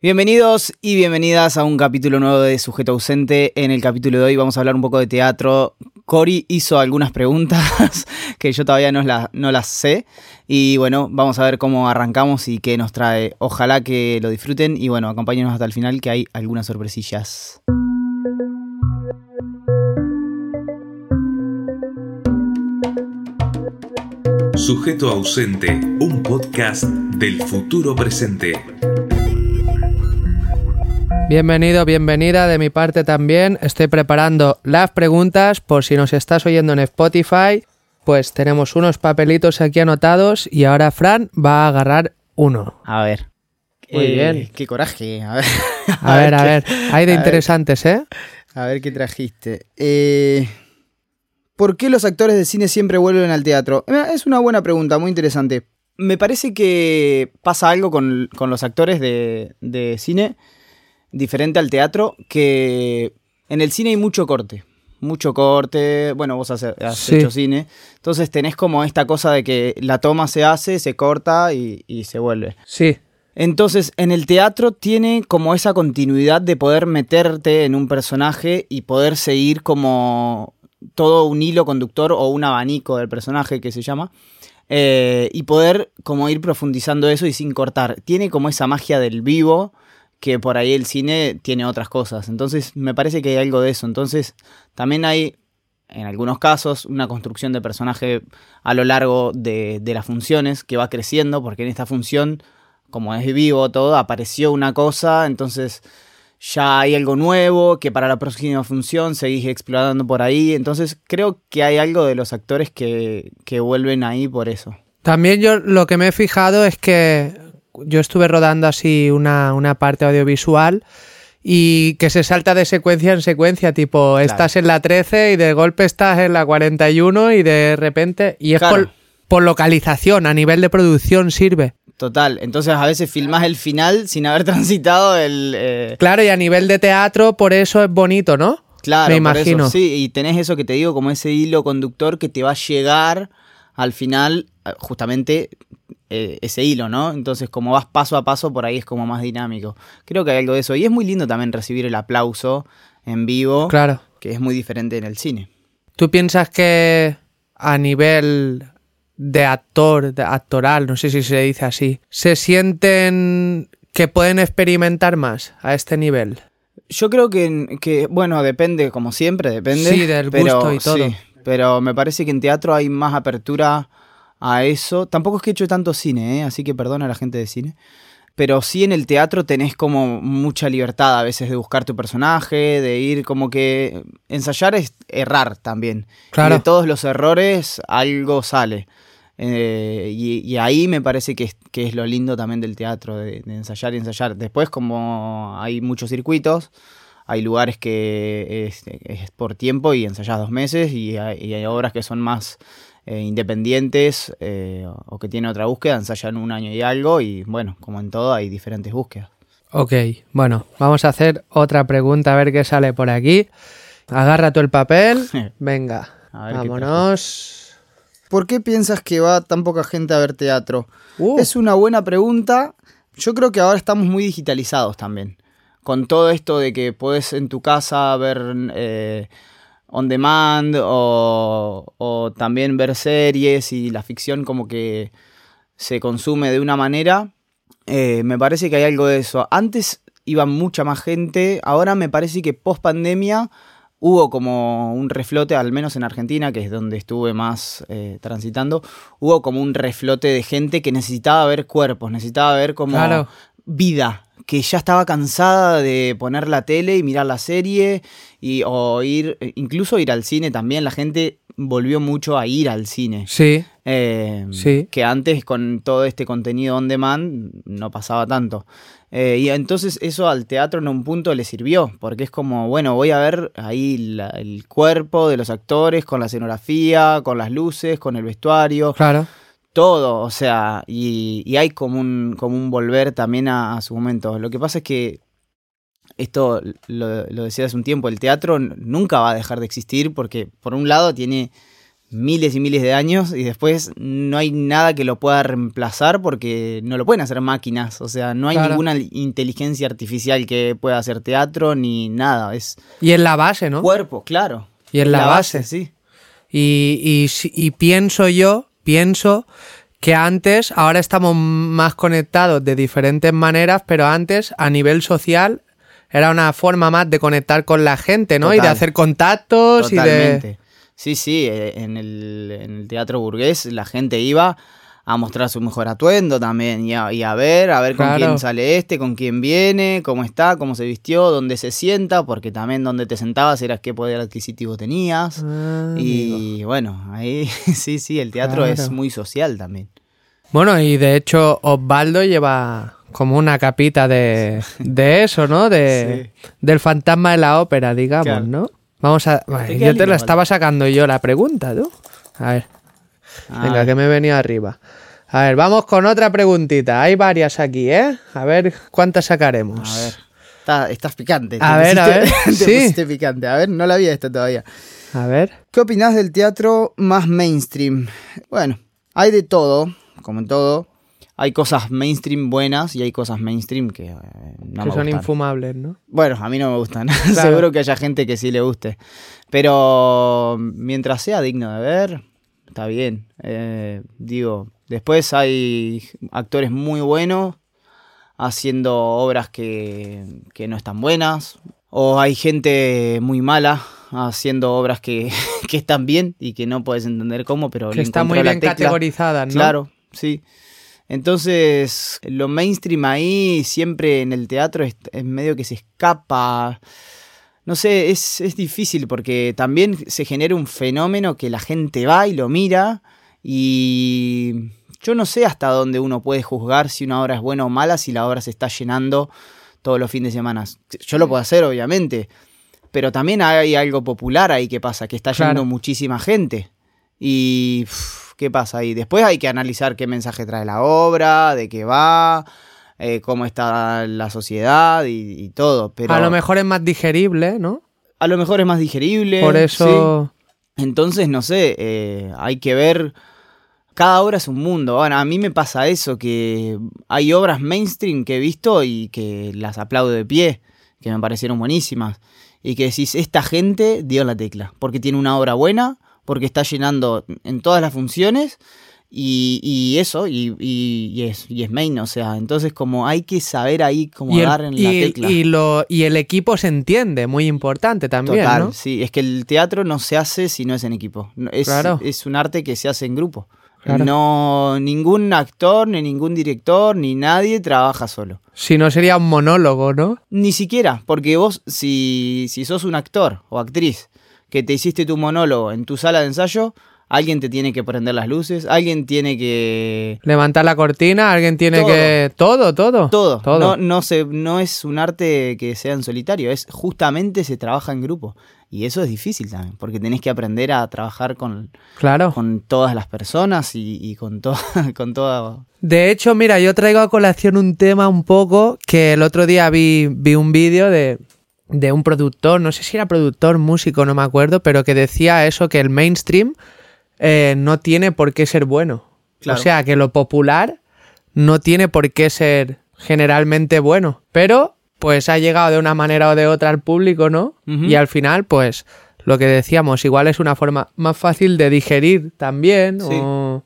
Bienvenidos y bienvenidas a un capítulo nuevo de Sujeto Ausente. En el capítulo de hoy vamos a hablar un poco de teatro. Cory hizo algunas preguntas que yo todavía no, no las sé. Y bueno, vamos a ver cómo arrancamos y qué nos trae. Ojalá que lo disfruten y bueno, acompáñenos hasta el final que hay algunas sorpresillas. Sujeto Ausente, un podcast del futuro presente. Bienvenido, bienvenida de mi parte también. Estoy preparando las preguntas por si nos estás oyendo en Spotify. Pues tenemos unos papelitos aquí anotados y ahora Fran va a agarrar uno. A ver. Muy Eh, bien. Qué coraje. A ver, A ver, a qué- ver. Hay de ver. interesantes, ¿eh? A ver qué trajiste. Eh, ¿Por qué los actores de cine siempre vuelven al teatro? Eh, Es una buena pregunta, muy interesante. Me parece que pasa algo con, con los actores de, de cine diferente al teatro, que en el cine hay mucho corte. Mucho corte, bueno, vos has, has Sí. hecho cine, entonces tenés como esta cosa de que la toma se hace, se corta y, y se vuelve. Sí. Entonces, en el teatro tiene como esa continuidad de poder meterte en un personaje y poder seguir como todo un hilo conductor o un abanico del personaje que se llama. eh, y poder como ir profundizando eso y sin cortar. Tiene como esa magia del vivo que por ahí el cine tiene otras cosas. Entonces, me parece que hay algo de eso. Entonces, también hay, en algunos casos, una construcción de personaje a lo largo de, de las funciones que va creciendo, porque en esta función como es vivo todo, apareció una cosa, entonces ya hay algo nuevo que para la próxima función seguís explorando por ahí. Entonces creo que hay algo de los actores que, que vuelven ahí por eso. También yo lo que me he fijado es que yo estuve rodando así una, una parte audiovisual y que se salta de secuencia en secuencia, tipo, estás en la 13 y de golpe estás en la 41 y de repente... Y es Claro. por, por localización, a nivel de producción sirve. Total, entonces a veces filmás el final sin haber transitado el... eh, Claro, y a nivel de teatro, por eso es bonito, ¿no? Claro, Me por eso, imagino. sí, y tenés eso que te digo, como ese hilo conductor que te va a llegar al final, eh, justamente eh, ese hilo, ¿no? Entonces, como vas paso a paso, por ahí es como más dinámico. Creo que hay algo de eso. Y es muy lindo también recibir el aplauso en vivo, Claro. que es muy diferente en el cine. ¿Tú piensas que a nivel de actor, de actoral, no sé si se dice así, se sienten que pueden experimentar más a este nivel? Yo creo que, que, bueno, depende, como siempre, depende. Sí, del gusto y todo. sí, pero me parece que en teatro hay más apertura a eso. Tampoco es que he hecho tanto cine, ¿eh? así que perdona a la gente de cine. Pero sí en el teatro tenés como mucha libertad a veces de buscar tu personaje, de ir como que... Ensayar es errar también. Claro. Y de todos los errores algo sale. Eh, y, y ahí me parece que es, que es lo lindo también del teatro, de, de ensayar y ensayar. Después como hay muchos circuitos, hay lugares que es, es por tiempo y ensayás dos meses y hay, y hay obras que son más eh, independientes eh, o que tienen otra búsqueda, ensayan un año y algo y bueno, como en todo hay diferentes búsquedas. Ok, bueno, vamos a hacer otra pregunta a ver qué sale por aquí. Agarra tú el papel. Venga, qué vámonos. ¿Por qué piensas que va tan poca gente a ver teatro? Uh. Es una buena pregunta. Yo creo que ahora estamos muy digitalizados también. Con todo esto de que puedes en tu casa ver eh, on demand o, o también ver series y la ficción como que se consume de una manera, eh, me parece que hay algo de eso. Antes iba mucha más gente, ahora me parece que post pandemia hubo como un reflote, al menos en Argentina, que es donde estuve más eh, transitando, hubo como un reflote de gente que necesitaba ver cuerpos, necesitaba ver como Claro. vida, que ya estaba cansada de poner la tele y mirar la serie y o ir, incluso ir al cine también, la gente volvió mucho a ir al cine. Sí, Eh, Sí. Que antes con todo este contenido on demand no pasaba tanto. Eh, y entonces eso al teatro en un punto le sirvió, porque es como, bueno, voy a ver ahí la- el cuerpo de los actores, con la escenografía, con las luces, con el vestuario, claro. Todo, o sea, y, y hay como un, como un volver también a, a su momento. Lo que pasa es que esto lo, lo decía hace un tiempo, el teatro nunca va a dejar de existir porque por un lado tiene miles y miles de años y después no hay nada que lo pueda reemplazar porque no lo pueden hacer máquinas, o sea, no hay Claro. ninguna inteligencia artificial que pueda hacer teatro ni nada, es Y en la base, ¿no? cuerpo, claro. Y en la base. sí. Y, y y pienso yo, pienso que antes, ahora estamos más conectados de diferentes maneras, pero antes a nivel social era una forma más de conectar con la gente, ¿no? Y de hacer contactos y de... Totalmente. Sí, sí, eh, en el, en el teatro burgués la gente iba a mostrar su mejor atuendo también y a, y a ver, a ver con Claro. quién sale este, con quién viene, cómo está, cómo se vistió, dónde se sienta, porque también donde te sentabas era qué poder adquisitivo tenías. Ah, amigo. y bueno, ahí sí, sí, el teatro es muy social también. Bueno, y de hecho Osvaldo lleva como una capita de, de eso, ¿no? De, Del fantasma de la ópera, digamos, Claro. ¿no? Vamos a... Queda yo te la estaba sacando yo la pregunta, ¿tú? A ver. Venga, que me he venido arriba. A ver, vamos con otra preguntita. Hay varias aquí, ¿eh? A ver cuántas sacaremos. A ver. Está- estás picante. te A ver, a pusiste- ver, te sí. picante. A ver, no la había esto todavía. A ver. ¿Qué opinás del teatro más mainstream? Bueno, hay de todo, como en todo. Hay cosas mainstream buenas y hay cosas mainstream que eh, no que me son gustan. infumables, ¿no? Bueno, a mí no me gustan. Seguro que haya gente que sí le guste. Pero mientras sea digno de ver, está bien. Eh, digo, después hay actores muy buenos haciendo obras que, que no están buenas. O hay gente muy mala haciendo obras que, que están bien y que no puedes entender cómo, pero Que están muy bien tecla. categorizadas, ¿no? Claro, sí. Entonces, lo mainstream ahí siempre en el teatro es, es medio que se escapa. No sé, es, es difícil porque también se genera un fenómeno que la gente va y lo mira y yo no sé hasta dónde uno puede juzgar si una obra es buena o mala si la obra se está llenando todos los fines de semana. Yo lo puedo hacer, obviamente, pero también hay algo popular ahí que pasa, que está Claro. yendo muchísima gente. Y uf, ¿qué pasa ahí? Después hay que analizar qué mensaje trae la obra, de qué va, eh, cómo está la sociedad y, y todo. Pero A lo mejor es más digerible, ¿no? a lo mejor es más digerible. Por eso... sí. Entonces, no sé, eh, hay que ver. Cada obra es un mundo. Bueno, a mí me pasa eso, que hay obras mainstream que he visto y que las aplaudo de pie, que me parecieron buenísimas. Y que decís, esta gente dio la tecla, porque tiene una obra buena, porque está llenando en todas las funciones y, y eso, y, y- y es, y es main, o sea, entonces como hay que saber ahí cómo dar en la y- tecla. y lo, y el equipo se entiende, muy importante también, Total, ¿no? sí, es que el teatro no se hace si no es en equipo. Es, Claro. es un arte que se hace en grupo. Claro. No, ningún actor, ni ningún director, ni nadie trabaja solo. Si no sería un monólogo, ¿no? Ni siquiera, porque vos, si, si sos un actor o actriz que te hiciste tu monólogo en tu sala de ensayo, alguien te tiene que prender las luces, alguien tiene que... Levantar la cortina, alguien tiene Todo. que... Todo, todo. Todo. Todo. No, no, se, no es un arte que sea en solitario, es justamente se trabaja en grupo. Y eso es difícil también, porque tenés que aprender a trabajar con, Claro. con todas las personas y, y con, to con todo. De hecho, mira, yo traigo a colación un tema un poco que el otro día vi, vi un vídeo de, de un productor, no sé si era productor, músico, no me acuerdo, pero que decía eso, que el mainstream eh, no tiene por qué ser bueno. Claro. O sea, que lo popular no tiene por qué ser generalmente bueno. Pero, pues ha llegado de una manera o de otra al público, ¿no? Y al final, pues, lo que decíamos, igual es una forma más fácil de digerir también, Sí. o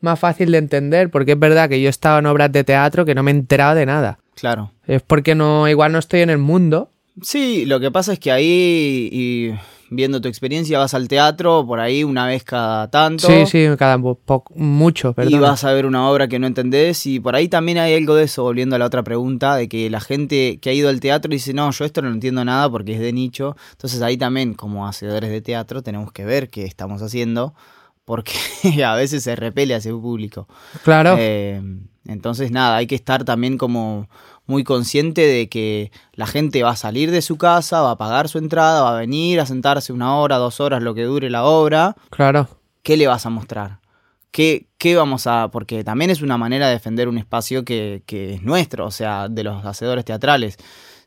más fácil de entender, porque es verdad que yo he estado en obras de teatro que no me he enterado de nada. Claro. Es porque no, igual no estoy en el mundo. Sí, lo que pasa es que ahí, y viendo tu experiencia, vas al teatro por ahí una vez cada tanto. Sí, sí, cada mucho, Y perdón. vas a ver una obra que no entendés y por ahí también hay algo de eso, volviendo a la otra pregunta, de que la gente que ha ido al teatro dice, no, yo esto no entiendo nada porque es de nicho. Entonces ahí también, como hacedores de teatro, tenemos que ver qué estamos haciendo, porque a veces se repele a ese público. Claro. Eh, entonces, nada, hay que estar también como muy consciente de que la gente va a salir de su casa, va a pagar su entrada, va a venir a sentarse una hora, dos horas, lo que dure la obra. Claro. ¿Qué le vas a mostrar? ¿Qué, qué vamos a...? Porque también es una manera de defender un espacio que, que es nuestro, o sea, de los hacedores teatrales.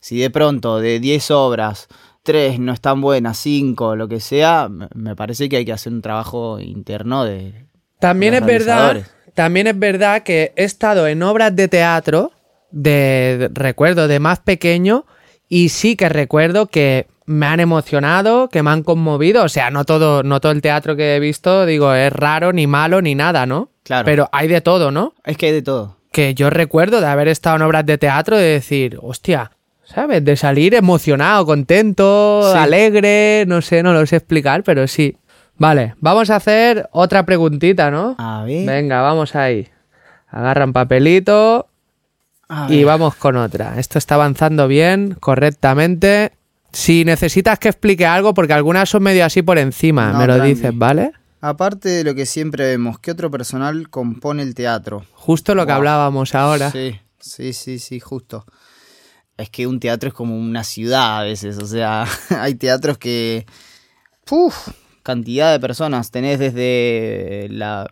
Si de pronto de 10 obras tres no están buenas, cinco, lo que sea, me- parece que hay que hacer un trabajo interno de... También los es verdad, también es verdad que he estado en obras de teatro de, recuerdo de más pequeño y sí que recuerdo que me han emocionado, que me han conmovido, o sea, no todo no todo el teatro que he visto digo es raro ni malo ni nada, ¿no? Claro. Pero hay de todo, ¿no? Es que hay de todo. Que yo recuerdo de haber estado en obras de teatro de decir, hostia, ¿sabes? De salir emocionado, contento, Sí. alegre, no sé, no lo sé explicar, pero sí. Vale, vamos a hacer otra preguntita, ¿no? A ver. Venga, vamos ahí. Agarran papelito y vamos con otra. Esto está avanzando bien, correctamente. Si necesitas que explique algo, porque algunas son medio así por encima, No, me lo tranqui. dices, ¿vale? Aparte de lo que siempre vemos, ¿qué otro personal compone el teatro? Justo lo que hablábamos ahora. Sí, sí, sí, sí, justo. Es que un teatro es como una ciudad a veces, o sea, hay teatros que... ¡Puf! Cantidad de personas. Tenés desde la...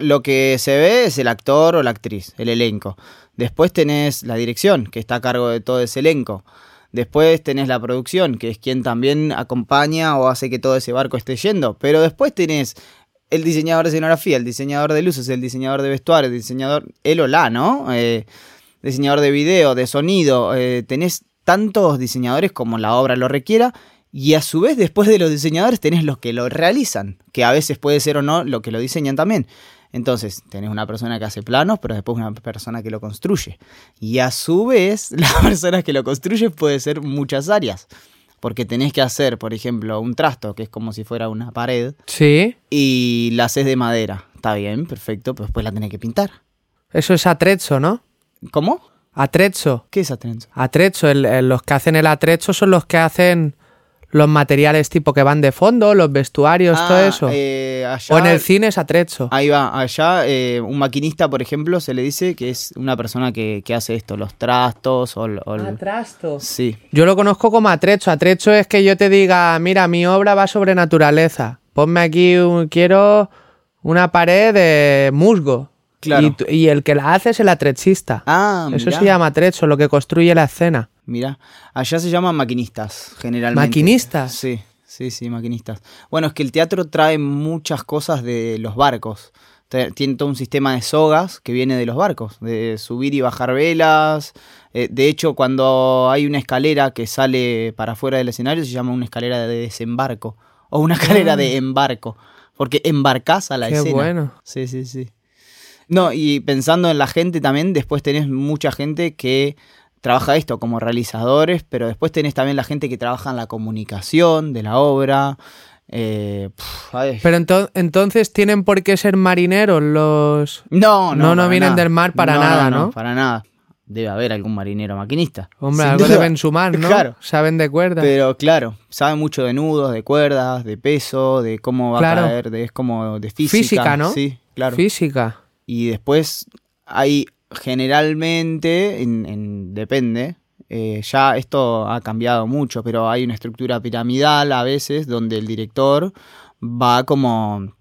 Lo que se ve es el actor o la actriz, el elenco. Después tenés la dirección, que está a cargo de todo ese elenco. Después tenés la producción, que es quien también acompaña o hace que todo ese barco esté yendo. Pero después tenés el diseñador de escenografía, el diseñador de luces, el diseñador de vestuario, el diseñador, el o la, ¿no? Eh, diseñador de video, de sonido. eh, tenés tantos diseñadores como la obra lo requiera. Y a su vez, después de los diseñadores, tenés los que lo realizan, que a veces puede ser o no lo que lo diseñan también. Entonces, tenés una persona que hace planos, pero después una persona que lo construye. Y a su vez, la persona que lo construye puede ser muchas áreas. Porque tenés que hacer, por ejemplo, un trasto, que es como si fuera una pared, Sí, y la haces de madera. Está bien, perfecto, pero después la tenés que pintar. eso es atrezzo, ¿no? ¿Cómo? Atrezzo. ¿Qué es atrenzo? Atrezzo, el- el- los que hacen el atrezzo son los que hacen los materiales tipo que van de fondo, los vestuarios, todo Ah, eso. eh, allá- o en el cine es atrezzo. Ahí va, allá eh, un maquinista, por ejemplo, se le dice que es una persona que, que hace esto, los trastos o... el- o el- Atrasto. Sí, Yo lo conozco como atrecho. Atrecho es que yo te diga, mira, mi obra va sobre naturaleza. Ponme aquí, un- quiero una pared de musgo. Claro. Y, y el que la hace es el atrechista. Ah, Eso mirá. se llama atrecho, lo que construye la escena. Mira, allá se llaman maquinistas, generalmente. ¿Maquinistas? Sí, sí, sí, maquinistas. Bueno, es que el teatro trae muchas cosas de los barcos. Tiene todo un sistema de sogas que viene de los barcos, de subir y bajar velas. Eh, de hecho, cuando hay una escalera que sale para afuera del escenario, se llama una escalera de desembarco o una escalera de embarco, porque embarcás a la Ah. Qué escena. bueno. Sí, sí, sí. No, y pensando en la gente también, después tenés mucha gente que trabaja esto como realizadores, pero después tenés también la gente que trabaja en la comunicación de la obra. Eh, pf, Pero ento- entonces tienen por qué ser marineros los... no, no, no vienen nada. del mar para nada, ¿no? Para nada. Debe haber algún marinero maquinista. Hombre, sin algo duda. deben sumar, ¿no? Claro. Saben de cuerda. Pero claro, sabe mucho de nudos, de cuerdas, de peso, de cómo va Claro. a caer, de, es como de física. Física, ¿no? Sí, claro. Física. Y después hay generalmente, en, en- depende, eh, ya esto ha cambiado mucho, pero hay una estructura piramidal a veces donde el director va como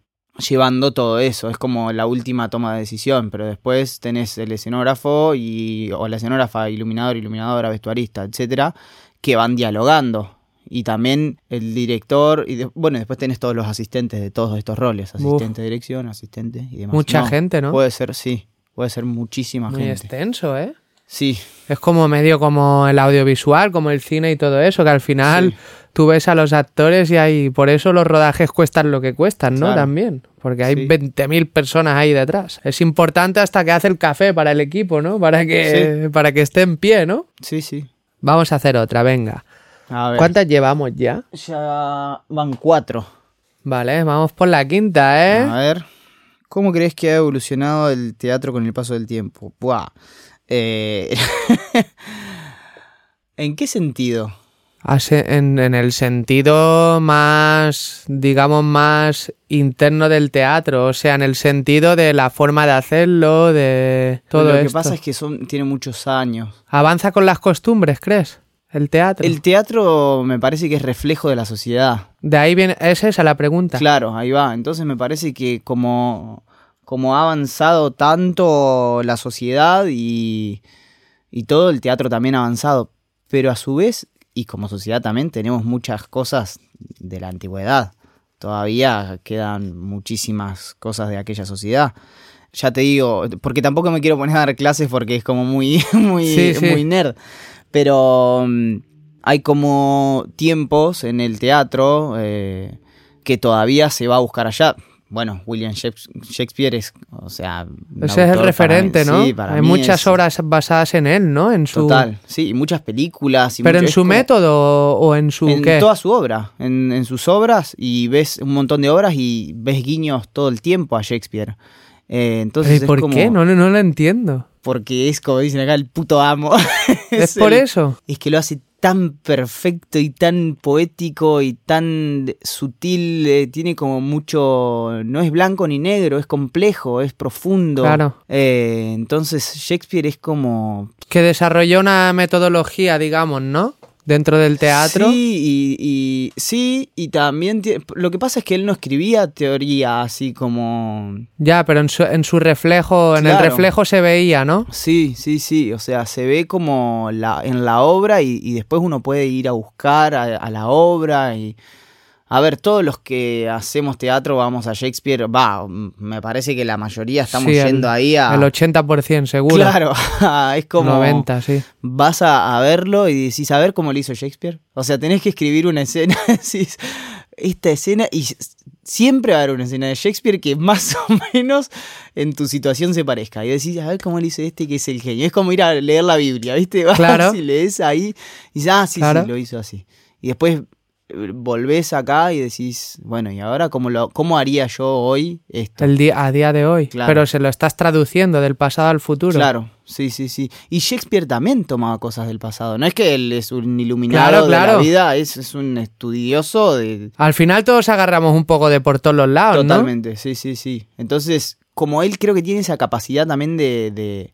llevando todo eso, es como la última toma de decisión, pero después tenés el escenógrafo y, o la escenógrafa, iluminador, iluminadora, vestuarista, etcétera, que van dialogando. Y también el director, y de- bueno, después tenés todos los asistentes de todos estos roles, asistente de dirección, asistente y demás. Mucha gente, ¿no? Puede ser, sí, puede ser muchísima Muy gente. extenso, ¿eh? Sí, Es como medio como el audiovisual, como el cine y todo eso, que al final Sí. tú ves a los actores y hay, por eso los rodajes cuestan lo que cuestan, ¿no? Claro. También, porque hay Sí. 20.000 personas ahí detrás. Es importante hasta que hace el café para el equipo, ¿no? Para que, para que esté en pie, ¿no? sí, sí. Vamos a hacer otra, venga. A ver. ¿Cuántas llevamos ya? Ya van cuatro. Vale, vamos por la quinta, ¿eh? A ver. ¿Cómo crees que ha evolucionado el teatro con el paso del tiempo? Buah. Eh, ¿En qué sentido? Hace- En, en el sentido más, digamos, más interno del teatro, o sea, en el sentido de la forma de hacerlo, de todo Lo que esto. pasa es que son, tiene muchos años. ¿Avanza con las costumbres, crees? El teatro. El teatro me parece que es reflejo de la sociedad. De ahí viene, es esa la pregunta. Claro, ahí va. Entonces me parece que como, como ha avanzado tanto la sociedad y, y todo, el teatro también ha avanzado. Pero a su vez y como sociedad también tenemos muchas cosas de la antigüedad. Todavía quedan muchísimas cosas de aquella sociedad. Ya te digo, porque tampoco me quiero poner a dar clases porque es como muy, muy, Sí, sí. muy nerd. Pero mm, hay como tiempos en el teatro eh, que todavía se va a buscar allá. Bueno, William Shakes- Shakespeare es, o sea... Ese es el referente, para ¿no? sí, para Hay muchas es- obras basadas en él, ¿no? En su... Total, sí, y muchas películas. Y Pero mucho- en su como- método o en su En qué? toda su obra, en, en sus obras, y ves un montón de obras y ves guiños todo el tiempo a Shakespeare. Eh, entonces ¿Y es por como- qué? No, no lo entiendo. Porque es como dicen acá, el puto amo. ¿Es, por el- eso? Es que lo hace tan perfecto y tan poético y tan sutil. eh, tiene como mucho. No es blanco ni negro, es complejo, es profundo. Claro. Eh, entonces Shakespeare es como. Que desarrolló una metodología, digamos, ¿no? Dentro del teatro. Sí, y, y- sí, y también. Lo que pasa es que él no escribía teoría así como. Ya, pero en su, en su reflejo, en el reflejo se veía, ¿no? Sí, sí, sí. O sea, se ve como la, en la obra y, y después uno puede ir a buscar a, a la obra y. A ver, todos los que hacemos teatro vamos a Shakespeare, va, me parece que la mayoría estamos Sí, el- yendo ahí a... El 80% seguro. Claro, es como... 90, sí. Vas a, a verlo y decís, a ver cómo lo hizo Shakespeare. O sea, tenés que escribir una escena, decís, esta escena, y siempre va a haber una escena de Shakespeare que más o menos en tu situación se parezca. Y decís, a ver cómo lo hizo este que es el genio. Es como ir a leer la Biblia, ¿viste? Vas Claro. y lees ahí y dices, ah, sí, Claro. sí, lo hizo así. Y después volvés acá y decís, bueno, ¿y ahora cómo, lo, cómo haría yo hoy esto? El día, a día de hoy. Claro. Pero se lo estás traduciendo del pasado al futuro. Claro, sí, sí, sí. Y Shakespeare también tomaba cosas del pasado. No es que él es un iluminado Claro, de la claro. vida, es, es un estudioso de... Al final todos agarramos un poco de por todos los lados, ¿no? Totalmente, sí, sí, sí. Entonces, como él creo que tiene esa capacidad también de... de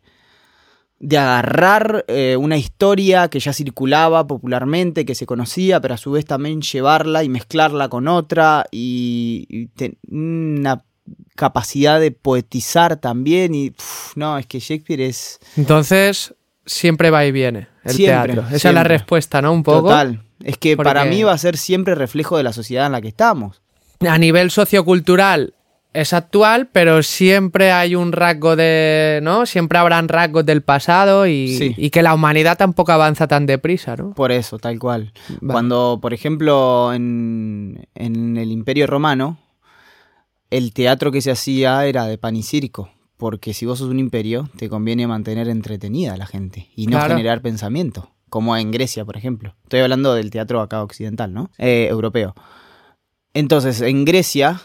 de agarrar eh, una historia que ya circulaba popularmente, que se conocía, pero a su vez también llevarla y mezclarla con otra y, y ten- una capacidad de poetizar también y no, es que Shakespeare es Entonces, siempre va y viene el Siempre, teatro. Esa es la respuesta, ¿no? Un poco. Total. Es que para mí va a ser siempre reflejo de la sociedad en la que estamos. A nivel sociocultural es actual, pero siempre hay un rasgo de. ¿No? Siempre habrán rasgos del pasado y, Sí. y que la humanidad tampoco avanza tan deprisa, ¿no? Por eso, tal cual. Cuando, por ejemplo, en, en el Imperio Romano, el teatro que se hacía era de pan y circo. Porque si vos sos un imperio, te conviene mantener entretenida a la gente y no Claro. generar pensamiento. Como en Grecia, por ejemplo. Estoy hablando del teatro acá occidental, ¿no? Eh, europeo. Entonces, en Grecia,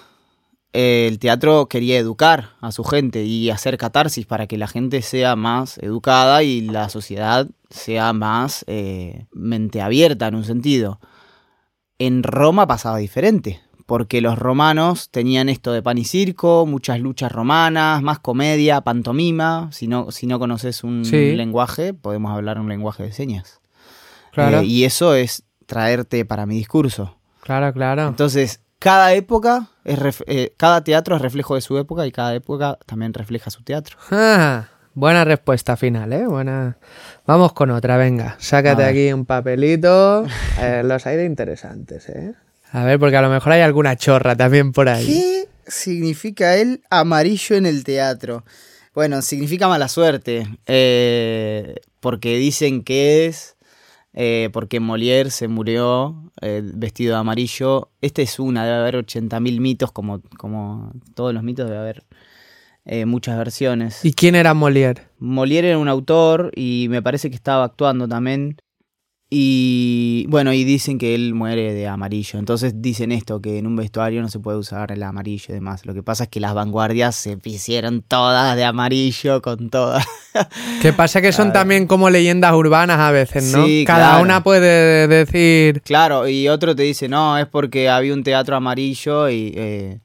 el teatro quería educar a su gente y hacer catarsis para que la gente sea más educada y la sociedad sea más eh, mente abierta en un sentido. En Roma pasaba diferente, porque los romanos tenían esto de pan y circo, muchas luchas romanas, más comedia, pantomima. Si no, si no conoces un Sí. lenguaje, podemos hablar un lenguaje de señas. Claro, Eh, y eso es traerte para mi discurso. claro, claro. Entonces, cada época, es eh, cada teatro es reflejo de su época y cada época también refleja su teatro. Ah, buena respuesta final, ¿eh? Buena. Vamos con otra, venga. Sácate aquí un papelito. Eh, los hay de interesantes, ¿eh? A ver, porque a lo mejor hay alguna chorra también por ahí. ¿Qué significa el amarillo en el teatro? Bueno, significa mala suerte, eh, porque dicen que es eh, porque Molière se murió eh, vestido de amarillo. Este es una, debe haber 80.000 mitos, como, como todos los mitos, debe haber eh, muchas versiones. ¿Y quién era Molière? Molière era un autor y me parece que estaba actuando también. Y bueno, y dicen que él muere de amarillo. Entonces dicen esto, que en un vestuario no se puede usar el amarillo y demás. Lo que pasa es que las vanguardias se hicieron todas de amarillo con todas. Que pasa que son también como leyendas urbanas a veces, ¿no? Sí, Cada claro. una puede decir. claro, y otro te dice, no, es porque había un teatro amarillo y... eh,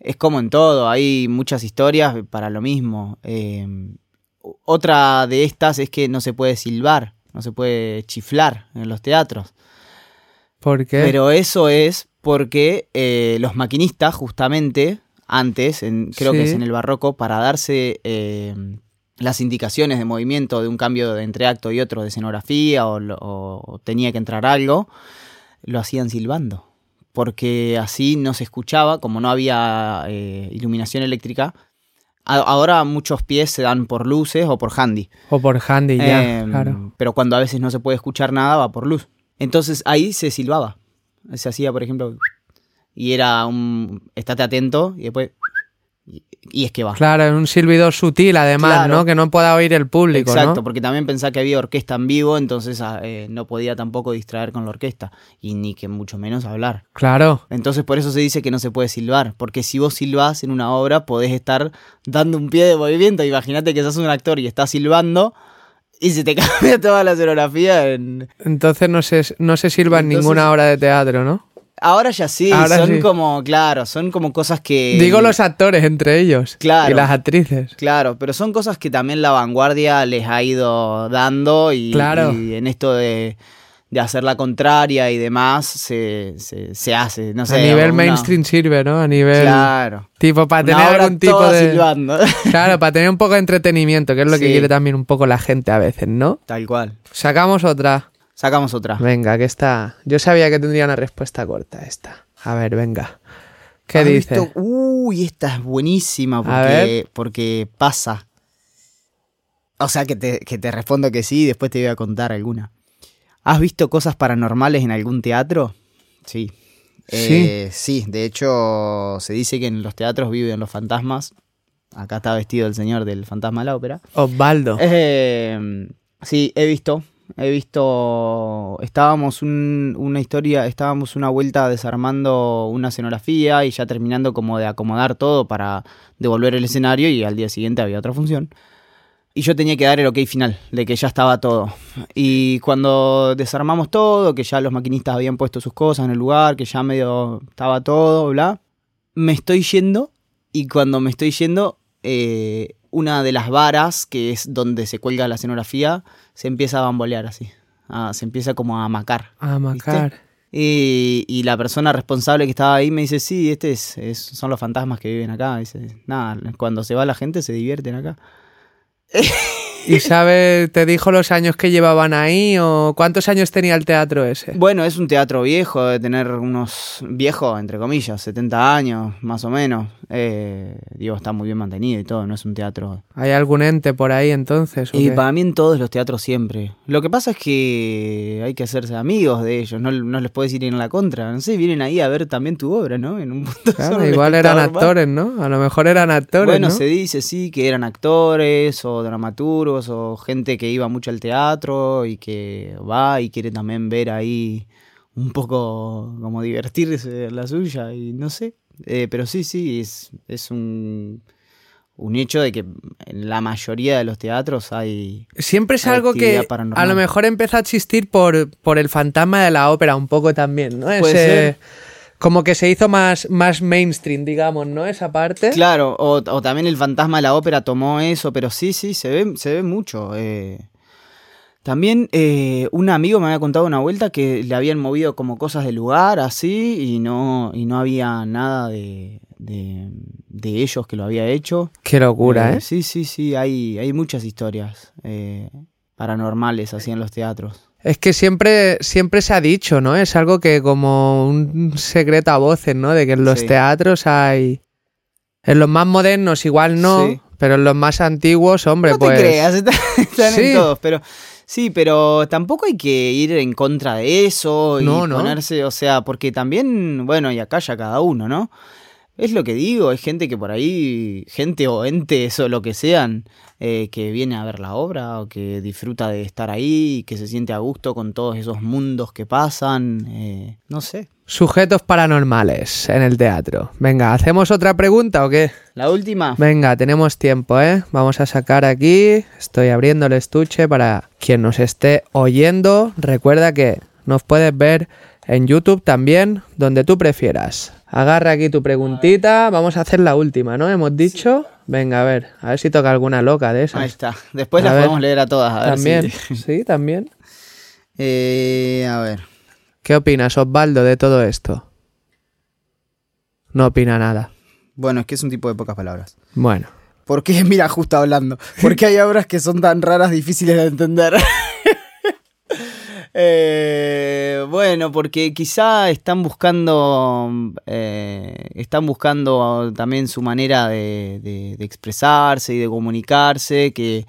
es como en todo, hay muchas historias para lo mismo. Eh, otra de estas es que no se puede silbar, no se puede chiflar en los teatros. ¿Por qué? Pero eso es porque eh, los maquinistas, justamente, antes, en- creo que es en el barroco, para darse eh, las indicaciones de movimiento de un cambio de entre acto y otro de escenografía o, tenía que entrar algo, lo hacían silbando. Porque así no se escuchaba, como no había eh, iluminación eléctrica. A- ahora muchos pies se dan por luces o por handy. O por handy ya, Em, claro. Pero cuando a veces no se puede escuchar nada, va por luz. Entonces ahí se silbaba. Se hacía, por ejemplo, y era un estate atento y después y, es que va. Claro, es un silbido sutil además, Claro. ¿no? Que no pueda oír el público, Exacto, ¿no? porque también pensaba que había orquesta en vivo, entonces ah, eh, no podía tampoco distraer con la orquesta y ni que mucho menos hablar. Claro. Entonces por eso se dice que no se puede silbar, porque si vos silbás en una obra podés estar dando un pie de movimiento. Imagínate que sos un actor y estás silbando y se te cambia toda la escenografía en... Entonces no se, no se sirva en ninguna obra de teatro, ¿no? Ahora ya sí, Ahora son sí. como, claro, son como cosas que... Digo los actores entre ellos. Claro. Y las actrices. Claro, pero son cosas que también la vanguardia les ha ido dando y, Claro. y en esto de, de hacer la contraria y demás se, se, se hace, no sé. a nivel una- mainstream sirve, ¿no? A nivel... Claro. Tipo, para tener algún tipo de... silbando. Claro, para tener un poco de entretenimiento, que es lo que quiere también un poco la gente a veces, ¿no? Tal cual. Sacamos otra. Sacamos otra. Venga, que está... Yo sabía que tendría una respuesta corta esta. A ver, venga. ¿Qué ¿Has dice? visto? Uy, esta es buenísima porque, porque pasa. O sea, que te, que te respondo que sí y después te voy a contar alguna. ¿Has visto cosas paranormales en algún teatro? Sí. Eh, sí, de hecho se dice que en los teatros viven los fantasmas. Acá está vestido el señor del fantasma de la ópera. Osvaldo. Eh, sí, he visto. He visto. Estábamos un- una historia, estábamos una vuelta desarmando una escenografía y ya terminando como de acomodar todo para devolver el escenario y al día siguiente había otra función. Y yo tenía que dar el ok final, de que ya estaba todo. Y cuando desarmamos todo, que ya los maquinistas habían puesto sus cosas en el lugar, que ya medio estaba todo, bla, me estoy yendo y cuando me estoy yendo, eh, una de las varas, que es donde se cuelga la escenografía, se empieza a bambolear así. Ah, se empieza como a macar. A macar. Y, y la persona responsable que estaba ahí me dice, sí, este es, es- son los fantasmas que viven acá. Dice, nada, cuando se va la gente se divierten acá. ¿Y sabe, te dijo los años que llevaban ahí o cuántos años tenía el teatro ese? Bueno, es un teatro viejo, de tener unos viejos, entre comillas, 70 años, más o menos. Eh, digo, está muy bien mantenido y todo, no es un teatro ¿Hay algún ente por ahí entonces? Y para mí en todos los teatros siempre. Lo que pasa es que hay que hacerse amigos de ellos, no, no les puedes ir en la contra. No sé, vienen ahí a ver también tu obra, ¿no? En un punto Claro, igual eran actores, ¿no? A lo mejor eran actores, Bueno, ¿no? se dice sí que eran actores o dramaturgos o gente que iba mucho al teatro y que va y quiere también ver ahí un poco como divertirse la suya y no sé. Eh, pero sí, sí, es, es un, un hecho de que en la mayoría de los teatros hay... Siempre es Hay algo que paranormal. a lo mejor empezó a existir por, por el fantasma de la ópera un poco también, ¿no? Puede Ese- ser. Como que se hizo más, más mainstream, digamos, ¿no? Esa parte. Claro, o, o también el fantasma de la ópera tomó eso, pero sí, sí, se ve, se ve mucho. eh. También eh, un amigo me había contado una vuelta que le habían movido como cosas del lugar, así, y no, y no había nada de, de, de ellos que lo había hecho. Qué locura, ¿eh? Sí, sí, sí, hay, hay muchas historias eh, paranormales así en los teatros. Es que siempre, siempre se ha dicho, ¿no? Es algo que como un secreto a voces, ¿no? De que en los Sí. teatros hay... En los más modernos igual no, Sí. pero en los más antiguos, hombre, no pues... te creas, están, están Sí. en todos, pero sí, pero tampoco hay que ir en contra de eso y No, no. ponerse, o sea, porque también, bueno, y acá ya cada uno, ¿no? Es lo que digo, hay gente que por ahí, gente o entes o lo que sean, eh, que viene a ver la obra o que disfruta de estar ahí, que se siente a gusto con todos esos mundos que pasan, eh, no sé. Sujetos paranormales en el teatro. Venga, ¿hacemos otra pregunta o qué? La última, Venga, tenemos tiempo, ¿eh? Vamos a sacar aquí. Estoy abriendo el estuche para quien nos esté oyendo. Recuerda que nos puedes ver en YouTube también, donde tú prefieras. Agarra aquí tu preguntita. Vamos a hacer la última, ¿no? Hemos dicho. Venga, a ver, a ver si toca alguna loca de ahí esas. está. Después A las ver. podemos leer a todas, a ver También, si- sí, también. Eh, a ver. ¿Qué opinas, Osvaldo, de todo esto? No opina nada. Bueno, es que es un tipo de pocas palabras. Bueno, ¿Por qué? Mira, justo hablando. ¿Por qué hay obras que son tan raras, difíciles de entender? Eh, bueno, porque quizá están buscando, eh, están buscando también su manera de, de, expresarse y de comunicarse, que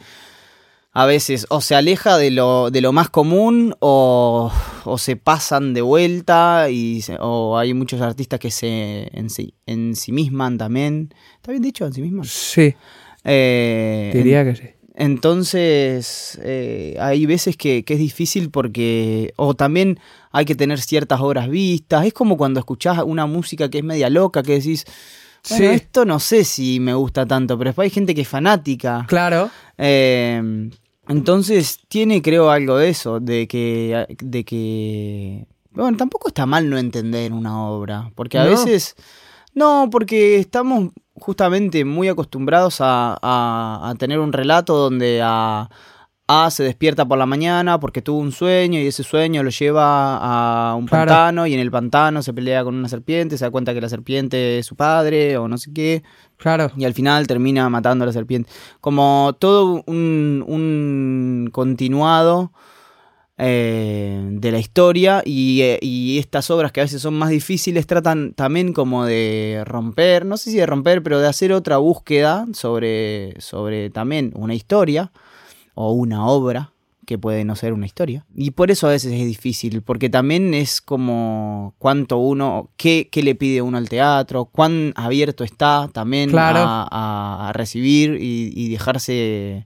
a veces o se aleja de lo, de lo más común o, o se pasan de vuelta y o hay muchos artistas que se en sí, en sí misman también. ¿Está bien dicho en sí misman? Sí. Eh, Diría que sí. Entonces, eh, hay veces que, es difícil porque, o también hay que tener ciertas obras vistas. Es como cuando escuchás una música que es media loca, que decís, bueno, esto no sé si me gusta tanto, pero después hay gente que es fanática. Claro. Eh, entonces, tiene creo algo de eso, de que, de que, bueno, tampoco está mal no entender una obra, porque a veces, no, porque estamos justamente muy acostumbrados a, tener un relato donde a, a, se despierta por la mañana porque tuvo un sueño y ese sueño lo lleva a un pantano y en el pantano se pelea con una serpiente, se da cuenta que la serpiente es su padre o no sé qué. Claro. Y al final termina matando a la serpiente. Como todo un, un continuado eh, de la historia eh, y, estas obras que a veces son más difíciles tratan también como de romper, no sé si de romper, pero de hacer otra búsqueda sobre, sobre también una historia o una obra que puede no ser una historia. Y por eso a veces es difícil, porque también es como cuánto uno, qué, qué le pide uno al teatro, cuán abierto está también a, recibir y dejarse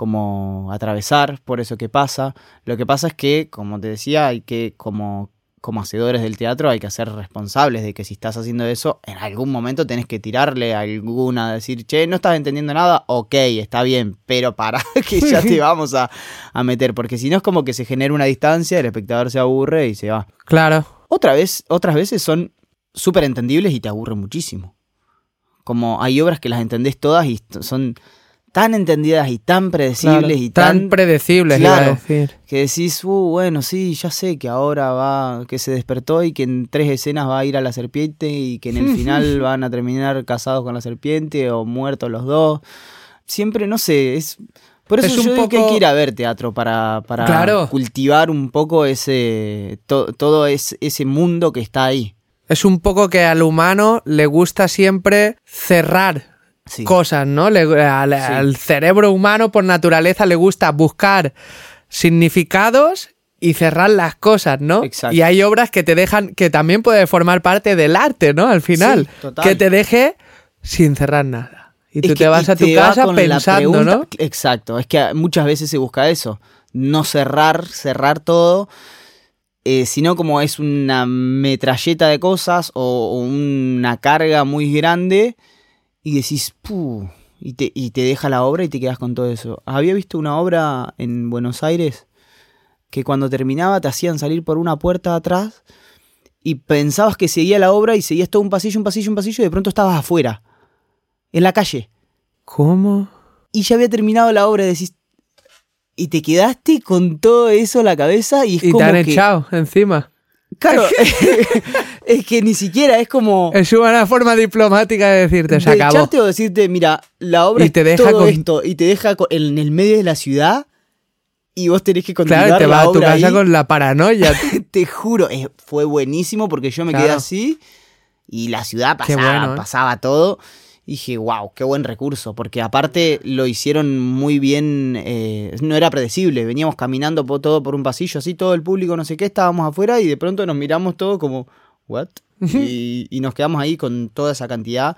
como atravesar por eso que pasa. Lo que pasa es que, como te decía, hay que, como, como hacedores del teatro, hay que ser responsables de que si estás haciendo eso, en algún momento tenés que tirarle alguna, decir, che, no estás entendiendo nada, ok, está bien, pero para que ya te vamos a, a meter, porque si no es como que se genera una distancia, el espectador se aburre y se va. Claro. Otra vez, otras veces son súper entendibles y te aburren muchísimo. Como hay obras que las entendés todas y son tan entendidas y tan predecibles y tan, tan predecibles, claro, decir. que decís, uh, bueno, sí, ya sé que ahora va, que se despertó y que en tres escenas va a ir a la serpiente y que en el final van a terminar casados con la serpiente o muertos los dos. Siempre, no sé, es... Por eso yo digo que hay que ir a ver teatro para, para cultivar un poco ese todo ese mundo que está ahí. Es un poco que al humano le gusta siempre cerrar cosas, ¿no? al, cerebro humano por naturaleza le gusta buscar significados y cerrar las cosas, ¿no? Y hay obras que te dejan, que también puede formar parte del arte, ¿no? Al final, que te deje sin cerrar nada. Y tú te vas a tu casa pensando, ¿no? Exacto, es que muchas veces se busca eso, no cerrar, cerrar todo, eh, sino como es una metralleta de cosas o una carga muy grande y decís, puh, y te, y te deja la obra y te quedas con todo eso. Había visto una obra en Buenos Aires que cuando terminaba te hacían salir por una puerta atrás y pensabas que seguía la obra y seguías todo un pasillo, un pasillo, un pasillo y de pronto estabas afuera, en la calle. ¿Cómo? Y ya había terminado la obra y decís, y te quedaste con todo eso en la cabeza y es y te han echado encima. Claro, es que ni siquiera es como. Es una forma diplomática de decirte, se de acabó. o decirte, mira, la obra y te deja todo esto y te deja en el medio de la ciudad y vos tenés que continuar claro, te vas a tu casa con la paranoia. te juro, fue buenísimo porque yo me quedé así y la ciudad pasaba, ¿eh? pasaba todo dije, wow, qué buen recurso, porque aparte lo hicieron muy bien, eh, no era predecible, veníamos caminando por todo por un pasillo, así todo el público, no sé qué, estábamos afuera y de pronto nos miramos todo como, ¿what? y, nos quedamos ahí con toda esa cantidad.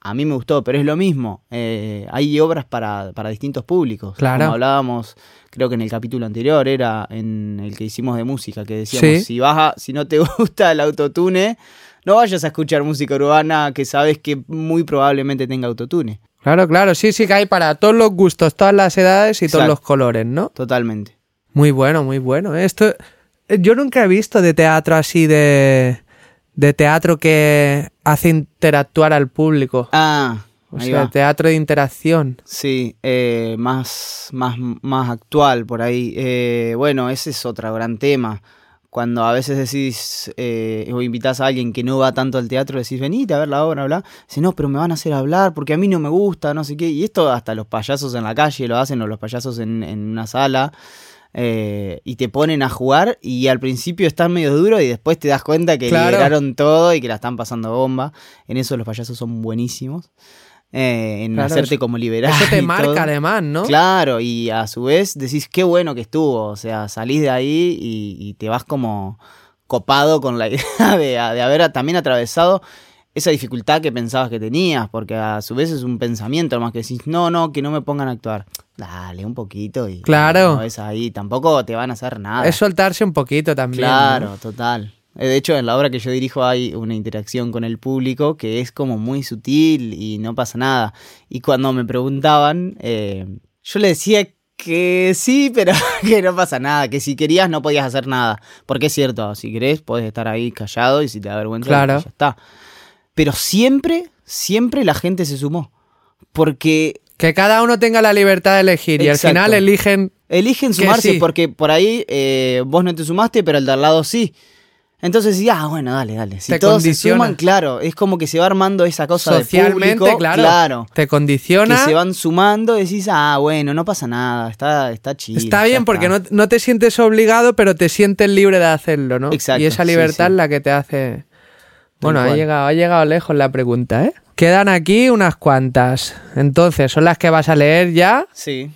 A mí me gustó, pero es lo mismo. Eh, hay obras para, para, distintos públicos. Claro. Como hablábamos, creo que en el capítulo anterior era en el que hicimos de música, que decíamos, si vas si no te gusta el autotune, no vayas a escuchar música urbana que sabes que muy probablemente tenga autotune. Claro, claro, sí, sí que hay para todos los gustos, todas las edades y todos los colores, ¿no? Totalmente. Muy bueno, muy bueno. Esto, yo nunca he visto de teatro así de, de teatro que hace interactuar al público. Ah, o sea, teatro de interacción. Sí, eh, más, más, más actual por ahí. Eh, bueno, ese es otro gran tema cuando a veces decís eh, o invitas a alguien que no va tanto al teatro, decís, venite a ver la obra, bla. Dice, no, pero me van a hacer hablar porque a mí no me gusta, no sé qué. Y esto hasta los payasos en la calle lo hacen o los payasos en, en una sala. Eh, y te ponen a jugar y al principio están medio duro y después te das cuenta que Claro. liberaron todo y que la están pasando bomba. En eso los payasos son buenísimos. eh, en Claro, hacerte como liberar. Eso te marca todo. además, ¿no? Claro, y a su vez decís qué bueno que estuvo. O sea, salís de ahí y, y te vas como copado con la idea de, de haber también atravesado esa dificultad que pensabas que tenías, porque a su vez es un pensamiento, más que decís, no, no, que no me pongan a actuar. Dale, un poquito y Claro. no es ahí, tampoco te van a hacer nada. Es soltarse un poquito también. Claro, ¿no? total. Eh, De hecho, en la obra que yo dirijo hay una interacción con el público que es como muy sutil y no pasa nada. Y cuando me preguntaban, eh, yo le decía que sí, pero que no pasa nada, que si querías no podías hacer nada. Porque es cierto, si querés podés estar ahí callado y si te da vergüenza, Claro. ya está. Pero siempre, siempre la gente se sumó. Porque Que cada uno tenga la libertad de elegir y al final eligen. Eligen Que sumarse sí. porque por ahí eh, vos no te sumaste, pero el de al lado sí. Entonces, sí, ah, bueno, dale, dale. Si Te todos se suman, claro, es como que se va armando esa cosa Socialmente, de público, claro, te que condiciona. se van sumando decís, ah, bueno, no pasa nada, está, está chido. Está ya bien porque está. no, no te sientes obligado, pero te sientes libre de hacerlo, ¿no? Exacto, y esa libertad sí. es la que te hace. Bueno, ha llegado, ha llegado lejos la pregunta, ¿eh? Quedan aquí unas cuantas. Entonces, son las que vas a leer ya Sí.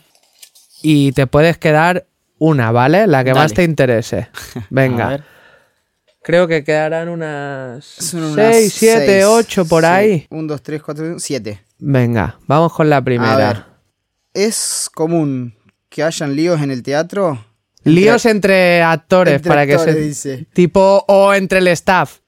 y te puedes quedar una, ¿vale? La que más te interese. A Venga. ver. Creo que quedarán unas Son unas 6, 7, seis. 8 por Sí. ahí. Un, dos, tres, cuatro, siete. Venga, vamos con la A ver. primera. ¿Es común que hayan líos en el teatro? Líos entre actores entre para que se dice. tipo o entre el staff.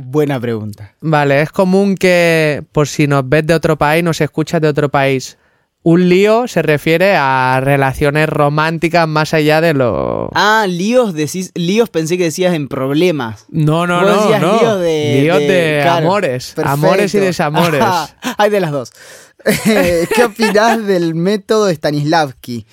Buena pregunta. Vale, es común que por si nos ves de otro país, nos escuchas de otro país. Un lío se refiere a relaciones románticas más allá de lo Ah, líos, decís, líos pensé que decías en problemas. No, no, no, decías no. líos de, Líos de- de claro, amores, perfecto. amores y desamores. Ajá, hay de las dos. ¿Qué opinás del método Stanislavski?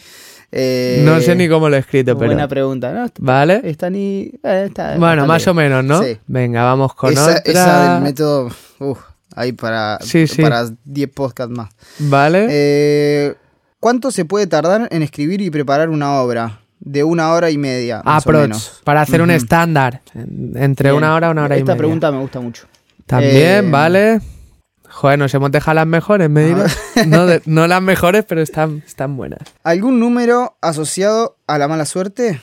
Eh, no sé ni cómo lo he escrito, pero Buena pregunta, ¿no? vale. Stani- eh, está- Bueno, está más bien. o menos, ¿no? Sí. Venga, vamos con esa, otra. esa del método, uf, ahí para, Sí, sí. para 10 podcasts más. Vale. Eh, ¿Cuánto se puede tardar en escribir y preparar una obra? De una hora y media, más o menos. para hacer un estándar. en- Entre Bien. una hora y una hora y Esta media. pregunta me gusta mucho. También, Eh, vale. Joder, nos hemos dejado las mejores, me dirás. No, de- no las mejores, pero están, están buenas. ¿Algún número asociado a la mala suerte?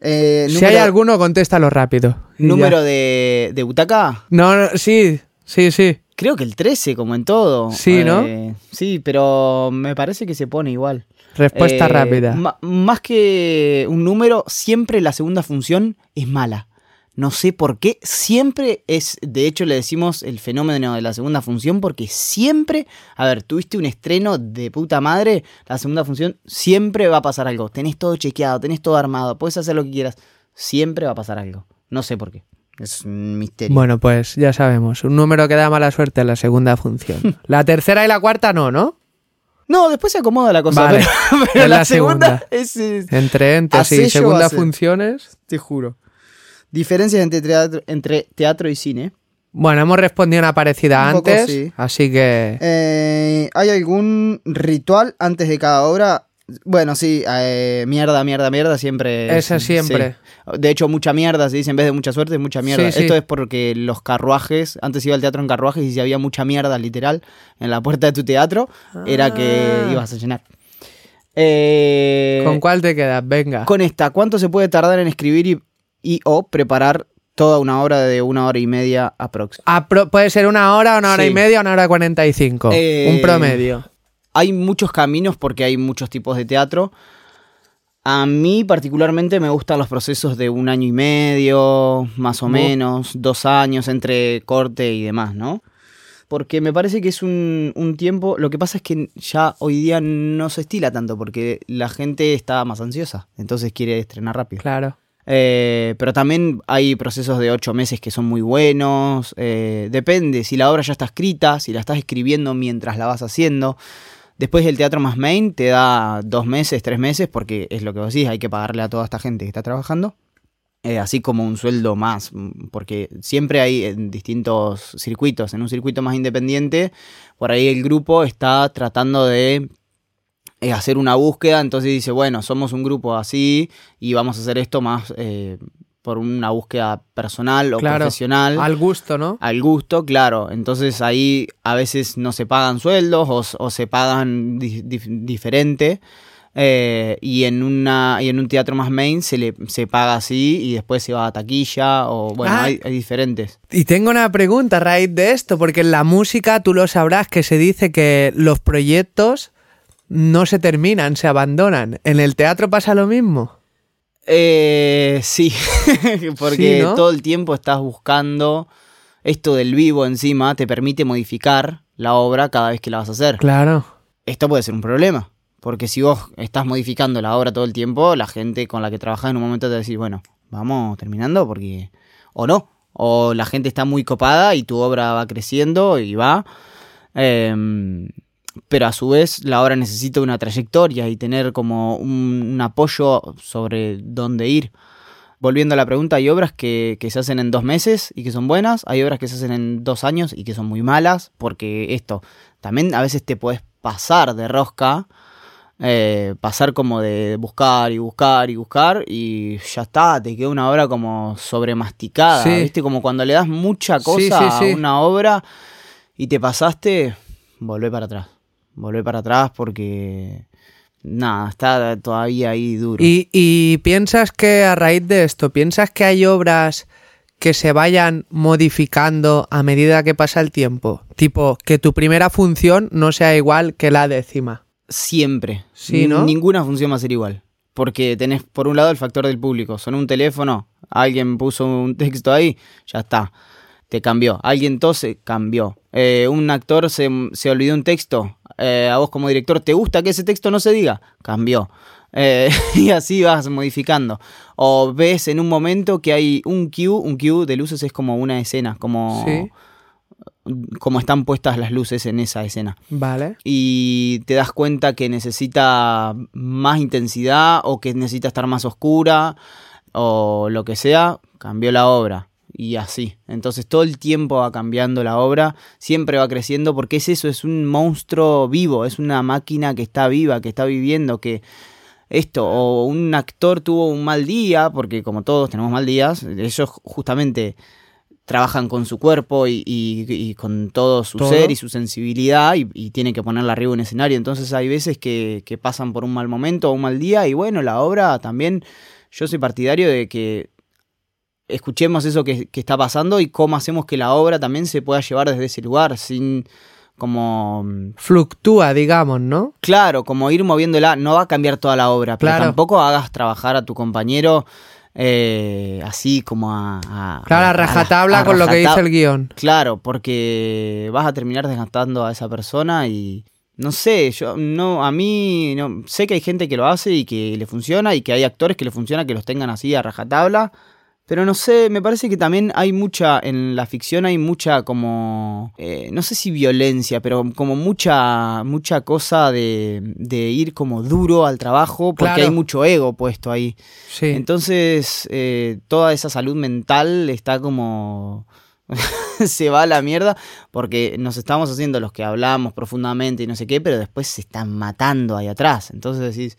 Eh, Si hay alguno, contéstalo rápido. ¿Número de, de butaca? No, no, sí, sí, sí. Creo que el 13, como en todo. Sí, ¿no? Eh, sí, pero me parece que se pone igual. Respuesta Eh, rápida. más que un número, siempre la segunda función es mala. No sé por qué. Siempre es, de hecho le decimos el fenómeno de la segunda función porque siempre, a ver, tuviste un estreno de puta madre, la segunda función siempre va a pasar algo. Tenés todo chequeado, tenés todo armado, puedes hacer lo que quieras. Siempre va a pasar algo. No sé por qué. Es un misterio. Bueno, pues ya sabemos. Un número que da mala suerte en la segunda función. La tercera y la cuarta no, ¿no? No, después se acomoda la cosa. Vale. Pero, la, la segunda, segunda. es, es- Entre entes A y segunda funciones. Te juro. Diferencias entre teatro, entre teatro y cine. Bueno, hemos respondido una parecida Un poco antes, sí. así que Eh, ¿Hay algún ritual antes de cada obra? Bueno, sí, eh, mierda, mierda, mierda, siempre. Ese siempre. sí. De hecho, mucha mierda, se dice en vez de mucha suerte, mucha mierda. Sí. Esto es porque los carruajes, antes iba al teatro en carruajes y si había mucha mierda, literal, en la puerta de tu teatro, era que Ah. ibas a llenar. Eh, ¿con cuál te quedas? Venga. con esta, ¿cuánto se puede tardar en escribir y, y o preparar toda una obra de una hora y media aprox? Apro- puede ser una hora, una hora Sí. y media, una hora cuarenta y cinco. Eh, Un promedio. Hay muchos caminos porque hay muchos tipos de teatro. A mí particularmente me gustan los procesos de un año y medio, más o menos, dos años entre corte y demás, ¿no? Porque me parece que es un, un tiempo, lo que pasa es que ya hoy día no se estila tanto porque la gente está más ansiosa, entonces quiere estrenar rápido. Claro. Eh, pero también hay procesos de ocho meses que son muy buenos. eh, depende si la obra ya está escrita, si la estás escribiendo mientras la vas haciendo. Después el teatro más main te da dos meses, tres meses, porque es lo que vos decís, hay que pagarle a toda esta gente que está trabajando. eh, así como un sueldo más, porque siempre hay en distintos circuitos. En un circuito más independiente, por ahí el grupo está tratando de eh, hacer una búsqueda, entonces dice, bueno, somos un grupo así y vamos a hacer esto más eh, por una búsqueda personal o Claro, profesional. Al gusto, ¿no? Al gusto, claro. Entonces ahí a veces no se pagan sueldos o, se pagan di- dif- diferente. Eh, y en una y en un teatro más main se le se paga así y después se va a taquilla o bueno Ah. hay, hay diferentes Y tengo una pregunta a raíz de esto, porque en la música tú lo sabrás que se dice que los proyectos no se terminan, se abandonan. ¿En el teatro pasa lo mismo? Eh, sí, porque Sí, ¿no? todo el tiempo estás buscando esto del vivo encima te permite modificar la obra cada vez que la vas a hacer. Claro. Esto puede ser un problema, porque si vos estás modificando la obra todo el tiempo, la gente con la que trabajas en un momento te va a decir, bueno, vamos terminando porque o no, o la gente está muy copada y tu obra va creciendo y va. Em, pero a su vez la obra necesita una trayectoria y tener como un, un apoyo sobre dónde ir. Volviendo a la pregunta, hay obras que, que se hacen en dos meses y que son buenas, hay obras que se hacen en dos años y que son muy malas, porque esto, también a veces te puedes pasar de rosca, eh, pasar como de buscar y buscar y buscar y ya está, te queda una obra como sobremasticada, Sí. ¿viste? Como cuando le das mucha cosa Sí, sí, sí. a una obra y te pasaste, volvé para atrás, volvé para atrás porque nada, está todavía ahí duro. ¿Y, y piensas que a raíz de esto, piensas que hay obras que se vayan modificando a medida que pasa el tiempo? Tipo, que tu primera función no sea igual que la décima. Siempre. Sí, ¿no? Ninguna función va a ser igual. Porque tenés por un lado el factor del público. Sonó un teléfono, alguien puso un texto ahí, ya está. Te cambió. Alguien tose, cambió. Eh, un actor se, se olvidó un texto. Eh, a vos como director, ¿te gusta que ese texto no se diga? Cambió. Eh, y así vas modificando. O ves en un momento que hay un cue, un cue de luces es como una escena, como, Sí. como están puestas las luces en esa escena Vale. y te das cuenta que necesita más intensidad o que necesita estar más oscura o lo que sea, cambió la obra. Y así. Entonces todo el tiempo va cambiando la obra, siempre va creciendo porque es eso, es un monstruo vivo, es una máquina que está viva, que está viviendo, que esto, o un actor tuvo un mal día, porque como todos tenemos mal días, ellos justamente trabajan con su cuerpo y, y- y con todo su Todo. ser y su sensibilidad y, y tienen que ponerla arriba en escenario. Entonces hay veces que, que pasan por un mal momento o un mal día y bueno, la obra también, yo soy partidario de que escuchemos eso que, que está pasando y cómo hacemos que la obra también se pueda llevar desde ese lugar sin como Fluctúa, digamos, ¿no? Claro, como ir moviéndola, no va a cambiar toda la obra, pero Claro. tampoco hagas trabajar a tu compañero eh, así como a... a- Claro, a la- rajatabla a con lo que dice el guion. Claro, porque vas a terminar desgastando a esa persona y no sé, yo no, a mí no, sé que hay gente que lo hace y que le funciona y que hay actores que le funciona que los tengan así a rajatabla, pero no sé, me parece que también hay mucha, en la ficción hay mucha como, eh, no sé si violencia, pero como mucha, mucha cosa de, de ir como duro al trabajo porque Claro. hay mucho ego puesto ahí. Sí. Entonces, eh, toda esa salud mental está como. se va a la mierda porque nos estamos haciendo los que hablamos profundamente y no sé qué, pero después se están matando ahí atrás. Entonces decís.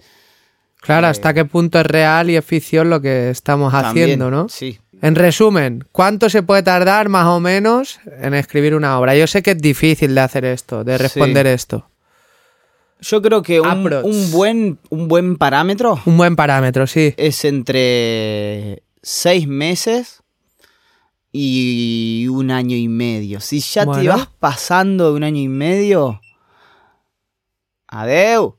Claro, eh, hasta qué punto es real y es ficción lo que estamos también, haciendo, ¿no? Sí. En resumen, ¿cuánto se puede tardar más o menos en escribir una obra? Yo sé que es difícil de hacer esto, de responder esto. Yo creo que un, buen, un buen parámetro Un buen parámetro, sí. es entre seis meses y un año y medio. Si ya te vas pasando de un año y medio. Adeu.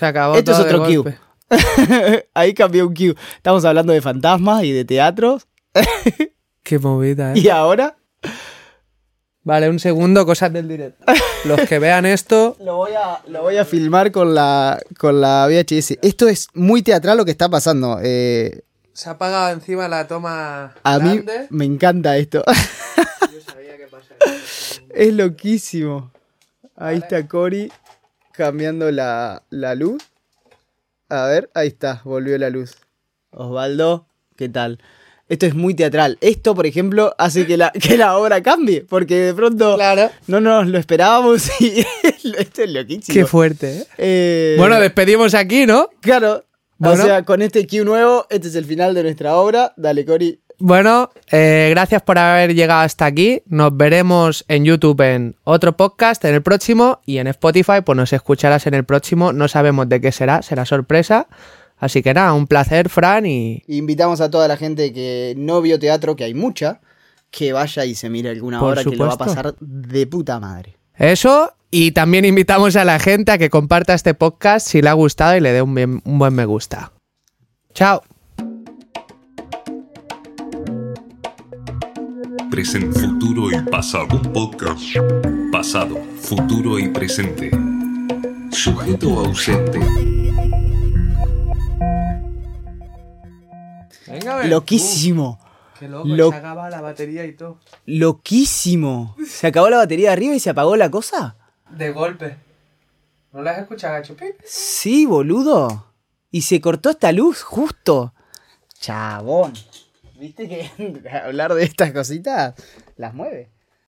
Acabó esto es otro cue. Ahí cambió un cue. Estamos hablando de fantasmas y de teatros. Qué movida, ¿eh? Y ahora Vale, un segundo, cosas del directo. Los que vean esto, lo voy a, lo voy a filmar con la, con la VHS. Esto es muy teatral lo que está pasando. Eh, se ha apagado encima la toma a mí me encanta esto. Yo sabía que pasaría. es loquísimo. Ahí está Cory cambiando la, la luz. A ver, ahí está, volvió la luz. Osvaldo, ¿qué tal? Esto es muy teatral. Esto, por ejemplo, hace que la, que la obra cambie, porque de pronto Claro. no nos lo esperábamos y esto es loquísimo. Qué fuerte, ¿eh? Eh, Bueno, despedimos aquí, ¿no? claro. Bueno. O sea, con este Q nuevo, este es el final de nuestra obra. Dale, Cori. Bueno, eh, gracias por haber llegado hasta aquí. Nos veremos en YouTube en otro podcast, en el próximo, y en Spotify, pues nos escucharás en el próximo. No sabemos de qué será, será sorpresa. Así que nada, un placer, Fran, y Invitamos a toda la gente que no vio teatro, que hay mucha, que vaya y se mire alguna Por obra que lo va a pasar de puta madre. eso. Y también invitamos a la gente a que comparta este podcast si le ha gustado y le dé un, bien- un buen me gusta. Chao. Presente, futuro y pasado. Un podcast. Pasado, futuro y presente. Sujeto ausente. Venga, Loquísimo. Qué loco, Lo- se acaba la batería y todo. Loquísimo. ¿Se acabó la batería de arriba y se apagó la cosa? De golpe. ¿No la has escuchado, gacho? Sí, boludo. Y se cortó esta luz justo. Chabón. ¿Viste que hablar de estas cositas las mueve?